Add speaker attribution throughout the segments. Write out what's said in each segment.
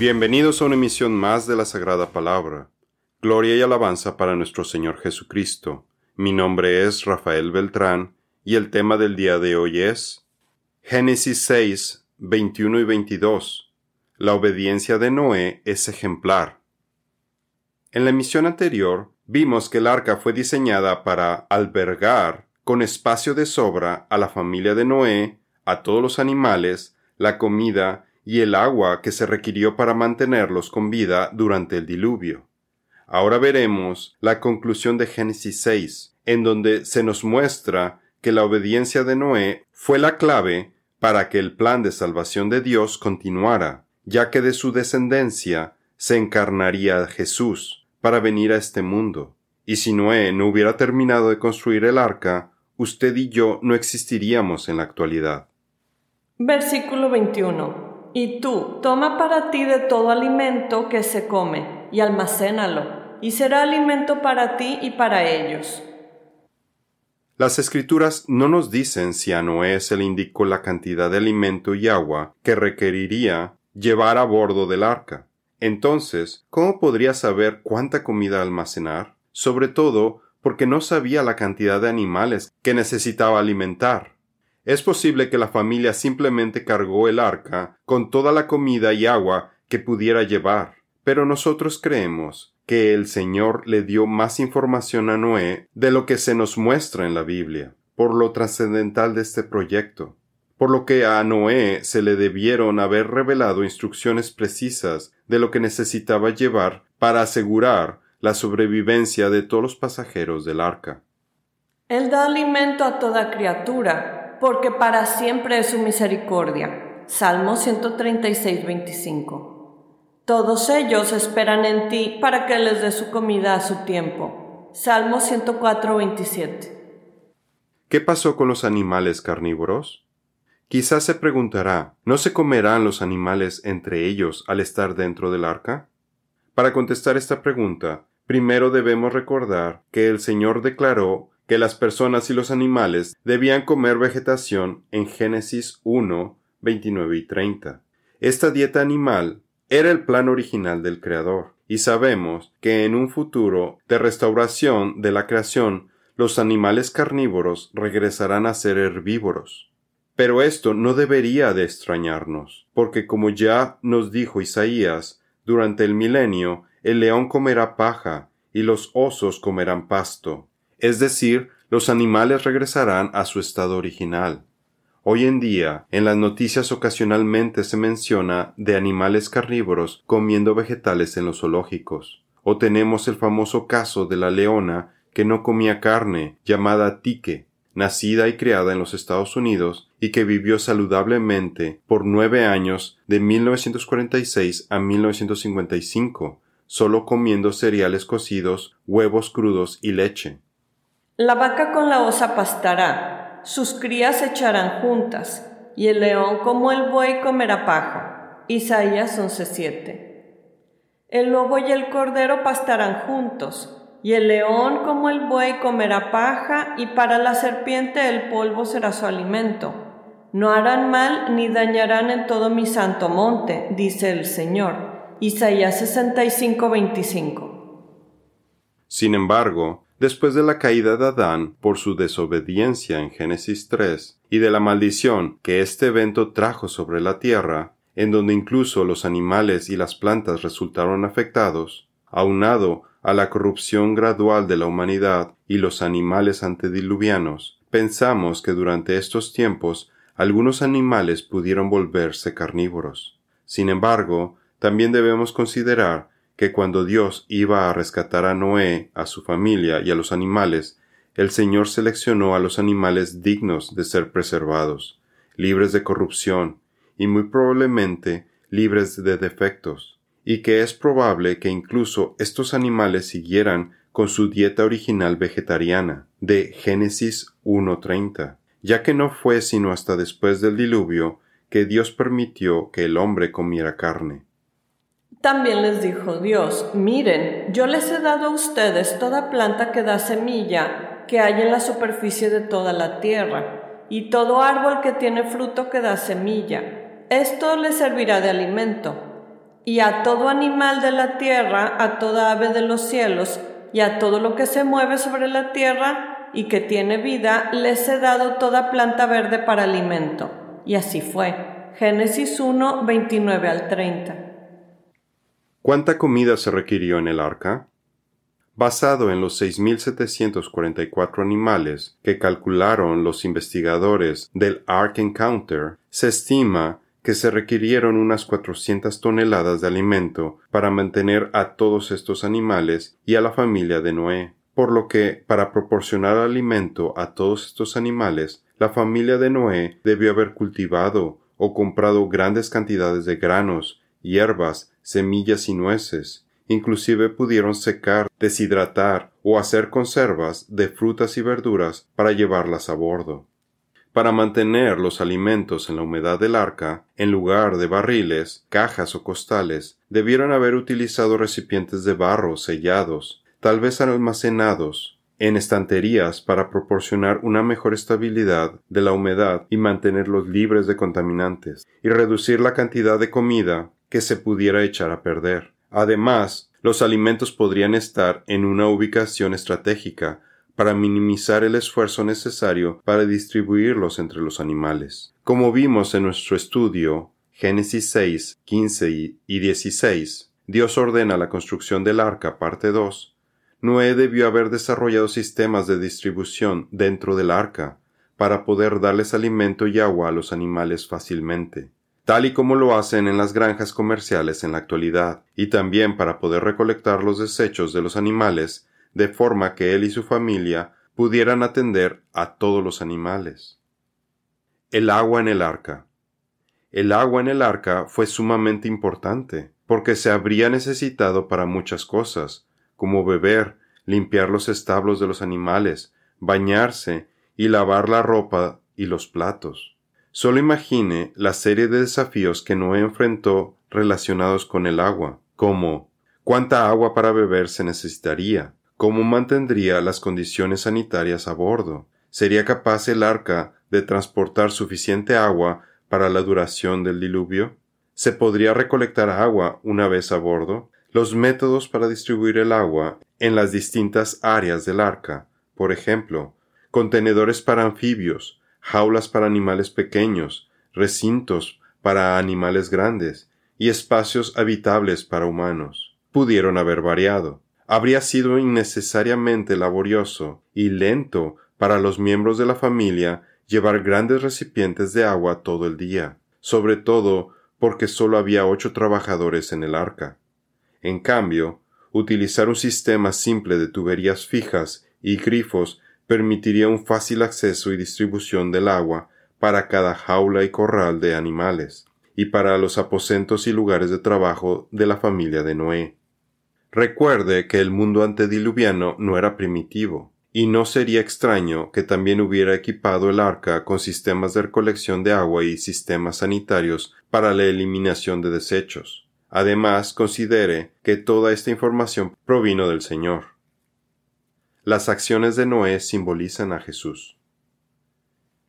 Speaker 1: Bienvenidos a una emisión más de la Sagrada Palabra. Gloria y alabanza para nuestro Señor Jesucristo. Mi nombre es Rafael Beltrán y el tema del día de hoy es Génesis 6, 21 y 22. La obediencia de Noé es ejemplar. En la emisión anterior vimos que el arca fue diseñada para albergar con espacio de sobra a la familia de Noé, a todos los animales, la comida y el agua que se requirió para mantenerlos con vida durante el diluvio. Ahora veremos la conclusión de Génesis 6, en donde se nos muestra que la obediencia de Noé fue la clave para que el plan de salvación de Dios continuara, ya que de su descendencia se encarnaría Jesús para venir a este mundo. Y si Noé no hubiera terminado de construir el arca, usted y yo no existiríamos en la actualidad.
Speaker 2: Versículo 21. Y tú, toma para ti de todo alimento que se come, y almacénalo, y será alimento para ti y para ellos.
Speaker 1: Las escrituras no nos dicen si a Noé se le indicó la cantidad de alimento y agua que requeriría llevar a bordo del arca. Entonces, ¿cómo podría saber cuánta comida almacenar? Sobre todo porque no sabía la cantidad de animales que necesitaba alimentar. Es posible que la familia simplemente cargó el arca con toda la comida y agua que pudiera llevar, pero nosotros creemos que el Señor le dio más información a Noé de lo que se nos muestra en la Biblia, por lo trascendental de este proyecto, por lo que a Noé se le debieron haber revelado instrucciones precisas de lo que necesitaba llevar para asegurar la sobrevivencia de todos los pasajeros del arca.
Speaker 2: Él da alimento a toda criatura, porque para siempre es su misericordia. Salmo 136, 25. Todos ellos esperan en ti para que les dé su comida a su tiempo. Salmo 104, 27.
Speaker 1: ¿Qué pasó con los animales carnívoros? Quizás se preguntará, ¿no se comerán los animales entre ellos al estar dentro del arca? Para contestar esta pregunta, primero debemos recordar que el Señor declaró que las personas y los animales debían comer vegetación en Génesis 1, 29 y 30. Esta dieta animal era el plan original del Creador, y sabemos que en un futuro de restauración de la creación los animales carnívoros regresarán a ser herbívoros. Pero esto no debería de extrañarnos, porque como ya nos dijo Isaías, durante el milenio el león comerá paja y los osos comerán pasto, es decir, los animales regresarán a su estado original. Hoy en día, en las noticias ocasionalmente se menciona de animales carnívoros comiendo vegetales en los zoológicos. O tenemos el famoso caso de la leona que no comía carne, llamada tique, nacida y criada en los Estados Unidos y que vivió saludablemente por nueve años de 1946 a 1955, solo comiendo cereales cocidos, huevos crudos y leche.
Speaker 2: La vaca con la osa pastará, sus crías echarán juntas, y el león como el buey comerá paja. Isaías 11:7. El lobo y el cordero pastarán juntos, y el león como el buey comerá paja, y para la serpiente el polvo será su alimento. No harán mal ni dañarán en todo mi santo monte, dice el Señor. Isaías 65:25.
Speaker 1: Sin embargo, después de la caída de Adán por su desobediencia en Génesis 3 y de la maldición que este evento trajo sobre la tierra, en donde incluso los animales y las plantas resultaron afectados, aunado a la corrupción gradual de la humanidad y los animales antediluvianos, pensamos que durante estos tiempos algunos animales pudieron volverse carnívoros. Sin embargo, también debemos considerar que cuando Dios iba a rescatar a Noé, a su familia y a los animales, el Señor seleccionó a los animales dignos de ser preservados, libres de corrupción y muy probablemente libres de defectos, y que es probable que incluso estos animales siguieran con su dieta original vegetariana de Génesis 1.30, ya que no fue sino hasta después del diluvio que Dios permitió que el hombre comiera carne.
Speaker 2: También les dijo Dios, miren, yo les he dado a ustedes toda planta que da semilla que hay en la superficie de toda la tierra, y todo árbol que tiene fruto que da semilla. Esto les servirá de alimento. y a todo animal de la tierra, a toda ave de los cielos, y a todo lo que se mueve sobre la tierra y que tiene vida, les he dado toda planta verde para alimento. Y así fue. Génesis 1, 29 al 30.
Speaker 1: ¿Cuánta comida se requirió en el arca? Basado en los 6.744 animales que calcularon los investigadores del Ark Encounter, se estima que se requirieron unas 400 toneladas de alimento para mantener a todos estos animales y a la familia de Noé, por lo que, para proporcionar alimento a todos estos animales, la familia de Noé debió haber cultivado o comprado grandes cantidades de granos, hierbas, semillas y nueces. Inclusive pudieron secar, deshidratar o hacer conservas de frutas y verduras para llevarlas a bordo. Para mantener los alimentos en la humedad del arca, en lugar de barriles, cajas o costales, debieron haber utilizado recipientes de barro sellados, tal vez almacenados en estanterías para proporcionar una mejor estabilidad de la humedad y mantenerlos libres de contaminantes, y reducir la cantidad de comida que se pudiera echar a perder. Además, los alimentos podrían estar en una ubicación estratégica para minimizar el esfuerzo necesario para distribuirlos entre los animales. Como vimos en nuestro estudio, Génesis 6, 15 y 16, Dios ordena la construcción del arca, parte 2. Noé debió haber desarrollado sistemas de distribución dentro del arca para poder darles alimento y agua a los animales fácilmente, tal y como lo hacen en las granjas comerciales en la actualidad, y también para poder recolectar los desechos de los animales de forma que él y su familia pudieran atender a todos los animales. El agua en el arca. El agua en el arca fue sumamente importante, porque se habría necesitado para muchas cosas, como beber, limpiar los establos de los animales, bañarse y lavar la ropa y los platos. Solo imagine la serie de desafíos que Noé enfrentó relacionados con el agua, como cuánta agua para beber se necesitaría, ¿Cómo mantendría las condiciones sanitarias a bordo? ¿Sería capaz el arca de transportar suficiente agua para la duración del diluvio? ¿Se podría recolectar agua una vez a bordo? Los métodos para distribuir el agua en las distintas áreas del arca, por ejemplo, contenedores para anfibios, jaulas para animales pequeños, recintos para animales grandes y espacios habitables para humanos, pudieron haber variado habría sido innecesariamente laborioso y lento para los miembros de la familia llevar grandes recipientes de agua todo el día, sobre todo porque solo había ocho trabajadores en el arca. En cambio, utilizar un sistema simple de tuberías fijas y grifos permitiría un fácil acceso y distribución del agua para cada jaula y corral de animales, y para los aposentos y lugares de trabajo de la familia de Noé. Recuerde que el mundo antediluviano no era primitivo, y no sería extraño que también hubiera equipado el arca con sistemas de recolección de agua y sistemas sanitarios para la eliminación de desechos. Además, considere que toda esta información provino del Señor. Las acciones de Noé simbolizan a Jesús.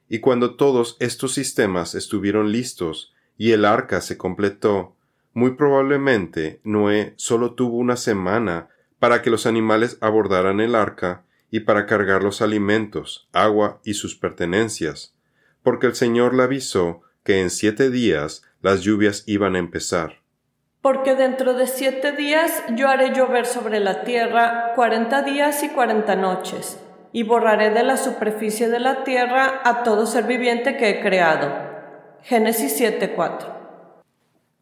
Speaker 1: Y cuando todos estos sistemas estuvieron listos y el arca se completó, muy probablemente Noé solo tuvo una semana para que los animales abordaran el arca y para cargar los alimentos, agua y sus pertenencias, porque el Señor le avisó que en siete días las lluvias iban a empezar.
Speaker 2: Porque dentro de siete días yo haré llover sobre la tierra cuarenta días y cuarenta noches, y borraré de la superficie de la tierra a todo ser viviente que he creado. Génesis 7:4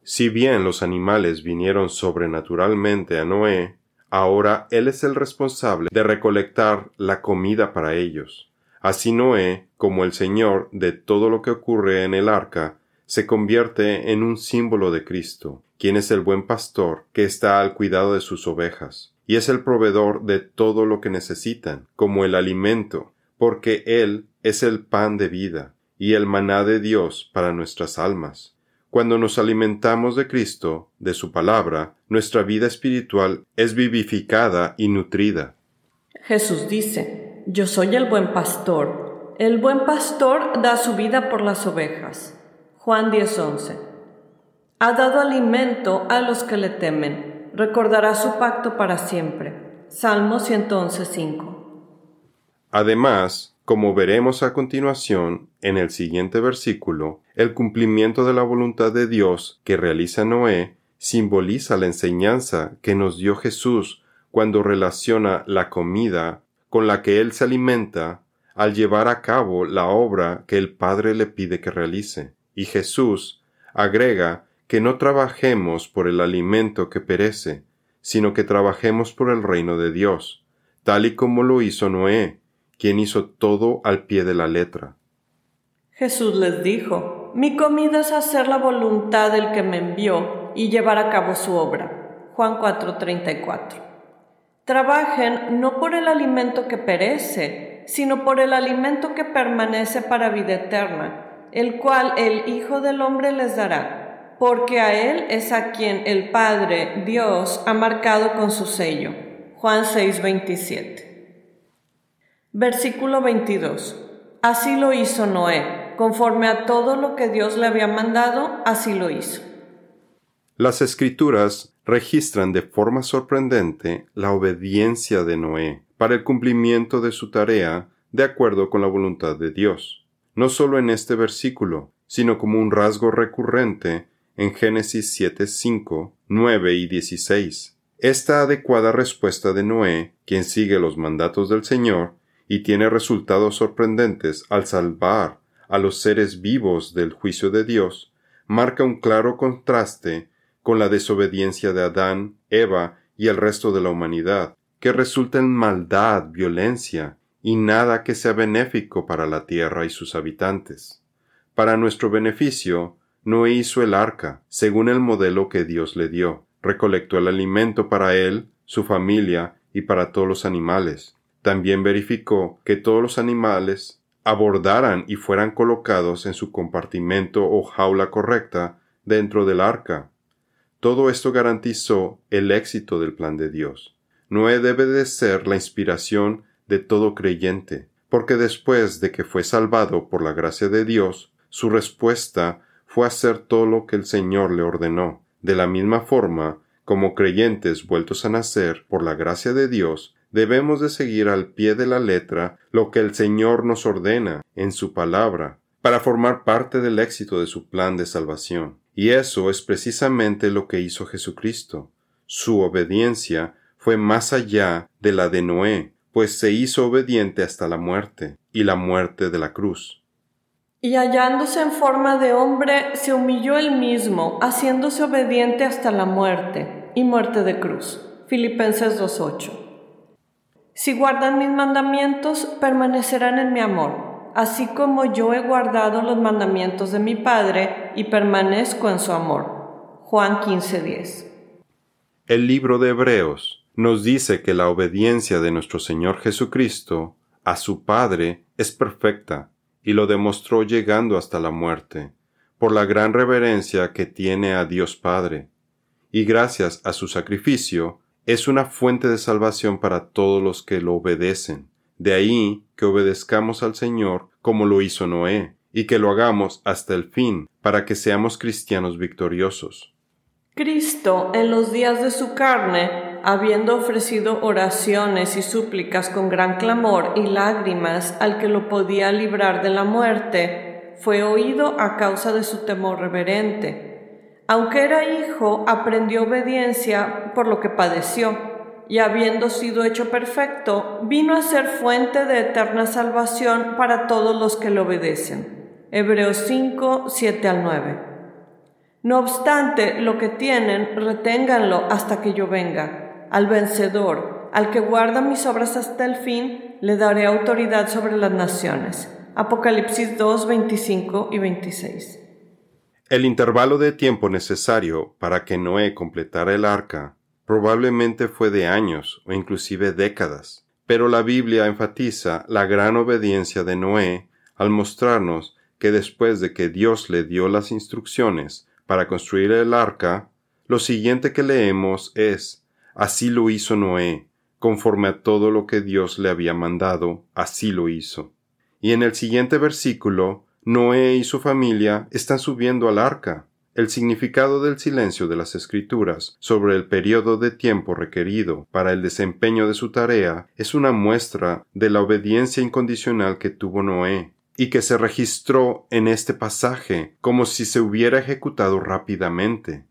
Speaker 1: si bien los animales vinieron sobrenaturalmente a Noé, ahora él es el responsable de recolectar la comida para ellos. Así Noé, como el Señor de todo lo que ocurre en el arca, se convierte en un símbolo de Cristo, quien es el buen pastor que está al cuidado de sus ovejas, y es el proveedor de todo lo que necesitan, como el alimento, porque Él es el pan de vida, y el maná de Dios para nuestras almas. Cuando nos alimentamos de Cristo, de su palabra, nuestra vida espiritual es vivificada y nutrida.
Speaker 2: Jesús dice, Yo soy el buen pastor. El buen pastor da su vida por las ovejas. Juan 10:11. Ha dado alimento a los que le temen. Recordará su pacto para siempre. Salmo 111.5.
Speaker 1: Además, como veremos a continuación en el siguiente versículo, el cumplimiento de la voluntad de Dios que realiza Noé simboliza la enseñanza que nos dio Jesús cuando relaciona la comida con la que Él se alimenta al llevar a cabo la obra que el Padre le pide que realice. Y Jesús agrega que no trabajemos por el alimento que perece, sino que trabajemos por el reino de Dios, tal y como lo hizo Noé, quien hizo todo al pie de la letra.
Speaker 2: Jesús les dijo, Mi comida es hacer la voluntad del que me envió y llevar a cabo su obra. Juan 4:34. Trabajen no por el alimento que perece, sino por el alimento que permanece para vida eterna, el cual el Hijo del Hombre les dará, porque a Él es a quien el Padre, Dios, ha marcado con su sello. Juan 6:27. Versículo 22. Así lo hizo Noé, conforme a todo lo que Dios le había mandado, así lo hizo.
Speaker 1: Las escrituras registran de forma sorprendente la obediencia de Noé para el cumplimiento de su tarea de acuerdo con la voluntad de Dios, no solo en este versículo, sino como un rasgo recurrente en Génesis 7, 5, 9 y 16. Esta adecuada respuesta de Noé, quien sigue los mandatos del Señor y tiene resultados sorprendentes al salvar a los seres vivos del juicio de Dios, marca un claro contraste con la desobediencia de Adán, Eva y el resto de la humanidad, que resulta en maldad, violencia y nada que sea benéfico para la tierra y sus habitantes. Para nuestro beneficio, Noé hizo el arca, según el modelo que Dios le dio, recolectó el alimento para él, su familia y para todos los animales. También verificó que todos los animales abordaran y fueran colocados en su compartimento o jaula correcta dentro del arca, todo esto garantizó el éxito del plan de Dios. Noé debe de ser la inspiración de todo creyente, porque después de que fue salvado por la gracia de Dios, su respuesta fue hacer todo lo que el Señor le ordenó. De la misma forma, como creyentes vueltos a nacer por la gracia de Dios, debemos de seguir al pie de la letra lo que el Señor nos ordena en su palabra, para formar parte del éxito de su plan de salvación. Y eso es precisamente lo que hizo Jesucristo. Su obediencia fue más allá de la de Noé, pues se hizo obediente hasta la muerte, y la muerte de la cruz.
Speaker 2: Y hallándose en forma de hombre, se humilló él mismo, haciéndose obediente hasta la muerte, y muerte de cruz. Filipenses 2.8. Si guardan mis mandamientos, permanecerán en mi amor así como yo he guardado los mandamientos de mi Padre y permanezco en su amor. Juan 15:10.
Speaker 1: El libro de Hebreos nos dice que la obediencia de nuestro Señor Jesucristo a su Padre es perfecta y lo demostró llegando hasta la muerte, por la gran reverencia que tiene a Dios Padre, y gracias a su sacrificio es una fuente de salvación para todos los que lo obedecen de ahí que obedezcamos al Señor como lo hizo Noé, y que lo hagamos hasta el fin, para que seamos cristianos victoriosos.
Speaker 2: Cristo, en los días de su carne, habiendo ofrecido oraciones y súplicas con gran clamor y lágrimas al que lo podía librar de la muerte, fue oído a causa de su temor reverente. Aunque era hijo, aprendió obediencia por lo que padeció y habiendo sido hecho perfecto, vino a ser fuente de eterna salvación para todos los que le obedecen. Hebreos 5, 7 al 9. No obstante, lo que tienen, reténganlo hasta que yo venga. Al vencedor, al que guarda mis obras hasta el fin, le daré autoridad sobre las naciones. Apocalipsis 2, 25 y 26.
Speaker 1: El intervalo de tiempo necesario para que Noé completara el arca probablemente fue de años o inclusive décadas, pero la Biblia enfatiza la gran obediencia de Noé al mostrarnos que después de que Dios le dio las instrucciones para construir el arca, lo siguiente que leemos es Así lo hizo Noé, conforme a todo lo que Dios le había mandado, así lo hizo. Y en el siguiente versículo, Noé y su familia están subiendo al arca, el significado del silencio de las escrituras sobre el periodo de tiempo requerido para el desempeño de su tarea es una muestra de la obediencia incondicional que tuvo Noé y que se registró en este pasaje como si se hubiera ejecutado rápidamente,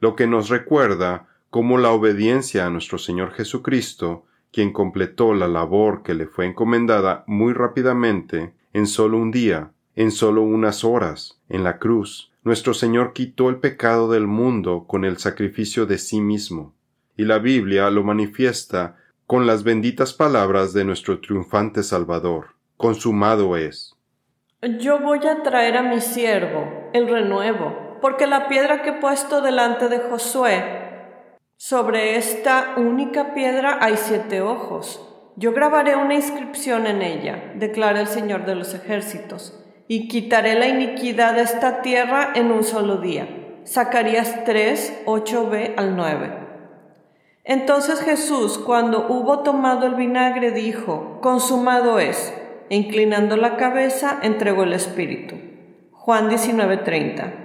Speaker 1: lo que nos recuerda cómo la obediencia a nuestro Señor Jesucristo, quien completó la labor que le fue encomendada muy rápidamente, en solo un día, en solo unas horas, en la cruz, nuestro Señor quitó el pecado del mundo con el sacrificio de sí mismo, y la Biblia lo manifiesta con las benditas palabras de nuestro triunfante Salvador. Consumado es.
Speaker 2: Yo voy a traer a mi siervo, el renuevo, porque la piedra que he puesto delante de Josué, sobre esta única piedra hay siete ojos. Yo grabaré una inscripción en ella, declara el Señor de los ejércitos, y quitaré la iniquidad de esta tierra en un solo día. Zacarías 3, 8b al 9. Entonces Jesús, cuando hubo tomado el vinagre, dijo, Consumado es, e inclinando la cabeza, entregó el Espíritu. Juan 19:30.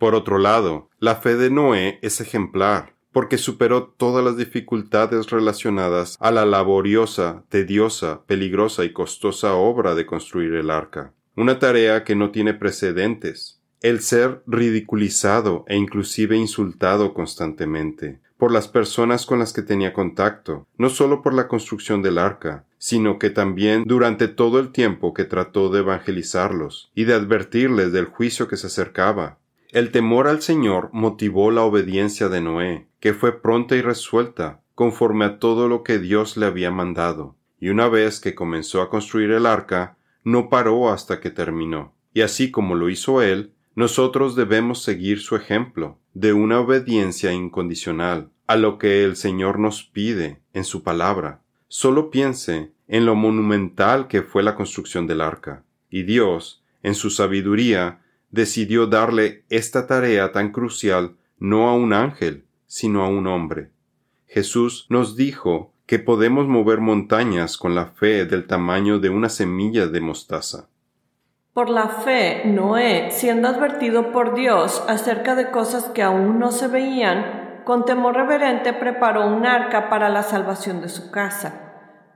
Speaker 1: Por otro lado, la fe de Noé es ejemplar porque superó todas las dificultades relacionadas a la laboriosa, tediosa, peligrosa y costosa obra de construir el arca, una tarea que no tiene precedentes, el ser ridiculizado e inclusive insultado constantemente por las personas con las que tenía contacto, no solo por la construcción del arca, sino que también durante todo el tiempo que trató de evangelizarlos y de advertirles del juicio que se acercaba, el temor al Señor motivó la obediencia de Noé, que fue pronta y resuelta, conforme a todo lo que Dios le había mandado, y una vez que comenzó a construir el arca, no paró hasta que terminó. Y así como lo hizo él, nosotros debemos seguir su ejemplo, de una obediencia incondicional, a lo que el Señor nos pide en su palabra. Solo piense en lo monumental que fue la construcción del arca, y Dios, en su sabiduría, decidió darle esta tarea tan crucial no a un ángel, sino a un hombre. Jesús nos dijo que podemos mover montañas con la fe del tamaño de una semilla de mostaza.
Speaker 2: Por la fe, Noé, siendo advertido por Dios acerca de cosas que aún no se veían, con temor reverente preparó un arca para la salvación de su casa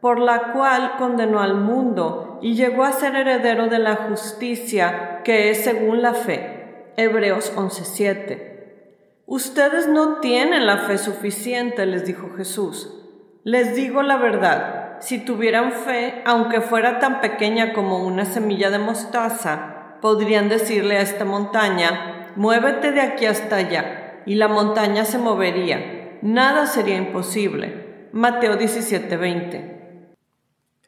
Speaker 2: por la cual condenó al mundo y llegó a ser heredero de la justicia que es según la fe. Hebreos 11:7. Ustedes no tienen la fe suficiente, les dijo Jesús. Les digo la verdad, si tuvieran fe, aunque fuera tan pequeña como una semilla de mostaza, podrían decirle a esta montaña, muévete de aquí hasta allá, y la montaña se movería. Nada sería imposible. Mateo 17:20.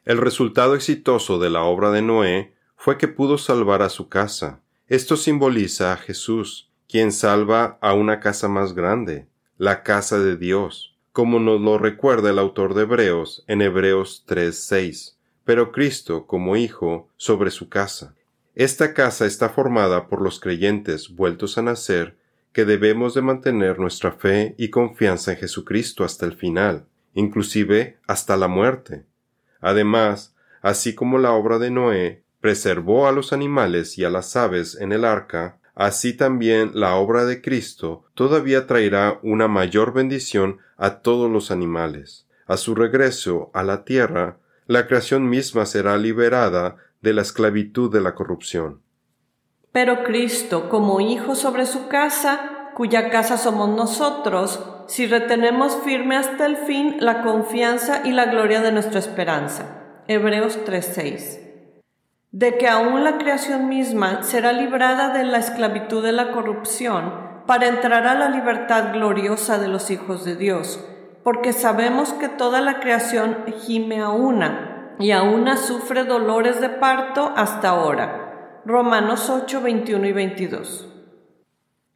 Speaker 1: El resultado exitoso de la obra de Noé fue que pudo salvar a su casa. Esto simboliza a Jesús, quien salva a una casa más grande, la casa de Dios, como nos lo recuerda el autor de Hebreos en Hebreos 3:6, pero Cristo como Hijo sobre su casa. Esta casa está formada por los creyentes vueltos a nacer que debemos de mantener nuestra fe y confianza en Jesucristo hasta el final, inclusive hasta la muerte. Además, así como la obra de Noé preservó a los animales y a las aves en el arca, así también la obra de Cristo todavía traerá una mayor bendición a todos los animales. A su regreso a la tierra, la creación misma será liberada de la esclavitud de la corrupción.
Speaker 2: Pero Cristo, como Hijo sobre su casa, cuya casa somos nosotros, si retenemos firme hasta el fin la confianza y la gloria de nuestra esperanza. Hebreos 3:6. De que aún la creación misma será librada de la esclavitud de la corrupción para entrar a la libertad gloriosa de los hijos de Dios, porque sabemos que toda la creación gime a una, y a una sufre dolores de parto hasta ahora. Romanos 8, 21 y 22.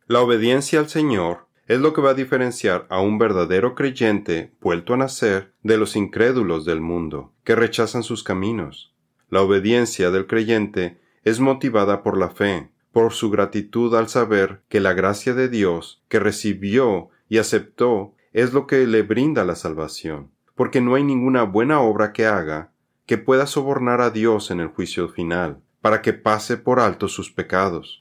Speaker 1: La obediencia al Señor es lo que va a diferenciar a un verdadero creyente vuelto a nacer de los incrédulos del mundo, que rechazan sus caminos. La obediencia del creyente es motivada por la fe, por su gratitud al saber que la gracia de Dios que recibió y aceptó es lo que le brinda la salvación, porque no hay ninguna buena obra que haga que pueda sobornar a Dios en el juicio final, para que pase por alto sus pecados.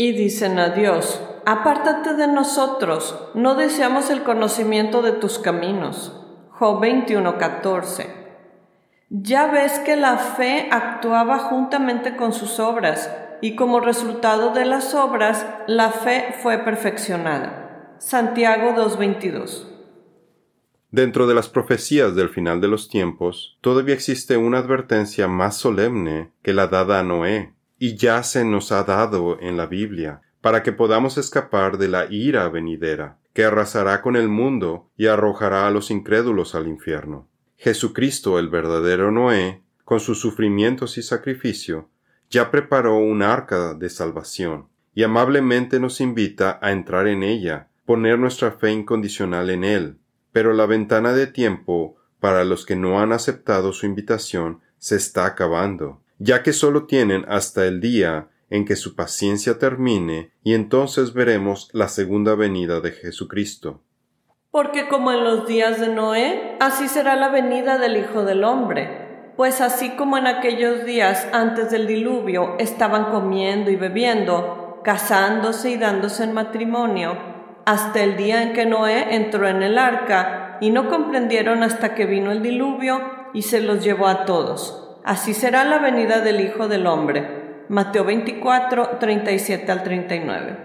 Speaker 2: Y dicen a Dios, apártate de nosotros, no deseamos el conocimiento de tus caminos. Job 21:14. Ya ves que la fe actuaba juntamente con sus obras, y como resultado de las obras, la fe fue perfeccionada. Santiago 2:22.
Speaker 1: Dentro de las profecías del final de los tiempos, todavía existe una advertencia más solemne que la dada a Noé, y ya se nos ha dado en la Biblia, para que podamos escapar de la ira venidera, que arrasará con el mundo y arrojará a los incrédulos al infierno. Jesucristo, el verdadero Noé, con sus sufrimientos y sacrificio, ya preparó un arca de salvación, y amablemente nos invita a entrar en ella, poner nuestra fe incondicional en él. Pero la ventana de tiempo para los que no han aceptado su invitación se está acabando, ya que solo tienen hasta el día en que su paciencia termine y entonces veremos la segunda venida de Jesucristo.
Speaker 2: Porque como en los días de Noé, así será la venida del Hijo del Hombre. Pues así como en aquellos días antes del diluvio estaban comiendo y bebiendo, casándose y dándose en matrimonio, hasta el día en que Noé entró en el arca, y no comprendieron hasta que vino el diluvio y se los llevó a todos. Así será la venida del Hijo del Hombre. Mateo 24, 37 al 39.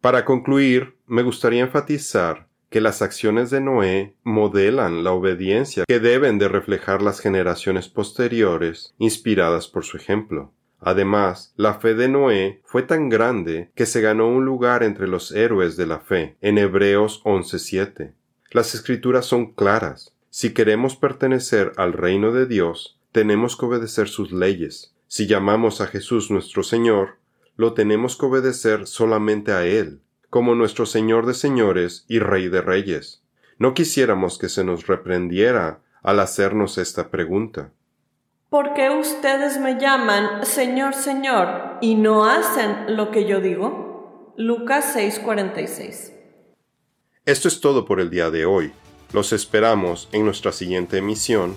Speaker 1: Para concluir, me gustaría enfatizar que las acciones de Noé modelan la obediencia que deben de reflejar las generaciones posteriores, inspiradas por su ejemplo. Además, la fe de Noé fue tan grande que se ganó un lugar entre los héroes de la fe, en Hebreos 11.7. Las escrituras son claras. Si queremos pertenecer al reino de Dios, tenemos que obedecer sus leyes. Si llamamos a Jesús nuestro Señor, lo tenemos que obedecer solamente a Él, como nuestro Señor de señores y Rey de reyes. No quisiéramos que se nos reprendiera al hacernos esta pregunta.
Speaker 2: ¿Por qué ustedes me llaman Señor, Señor y no hacen lo que yo digo? Lucas 6:46.
Speaker 1: Esto es todo por el día de hoy. Los esperamos en nuestra siguiente emisión